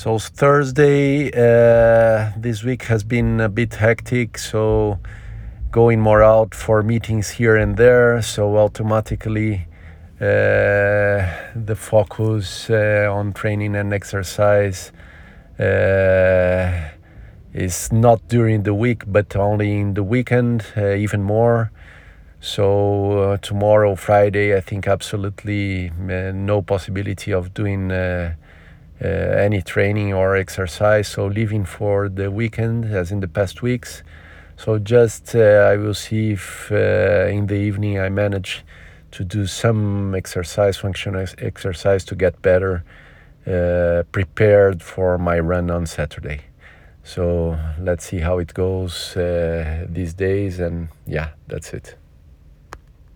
So Thursday uh, this week has been a bit hectic, so going more out for meetings here and there. So automatically uh, the focus uh, on training and exercise uh, is not during the week, but only in the weekend, uh, even more. So uh, tomorrow, Friday, I think absolutely no possibility of doing. Uh, any training or exercise. So leaving for the weekend, as in the past weeks. So just uh, I will see if uh, in the evening I manage to do some exercise, functional exercise to get better prepared for my run on Saturday. So let's see how it goes uh, these days, and yeah, that's it.